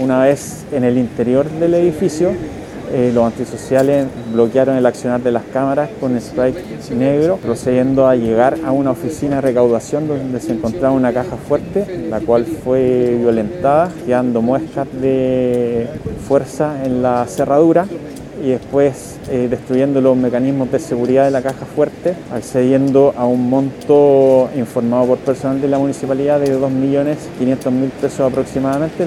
Una vez en el interior del edificio, eh, los antisociales bloquearon el accionar de las cámaras con spray negro, procediendo a llegar a una oficina de recaudación donde se encontraba una caja fuerte, la cual fue violentada, quedando muestras de fuerza en la cerradura y después eh, destruyendo los mecanismos de seguridad de la caja fuerte, accediendo a un monto informado por personal de la municipalidad de 2.500.000 pesos aproximadamente,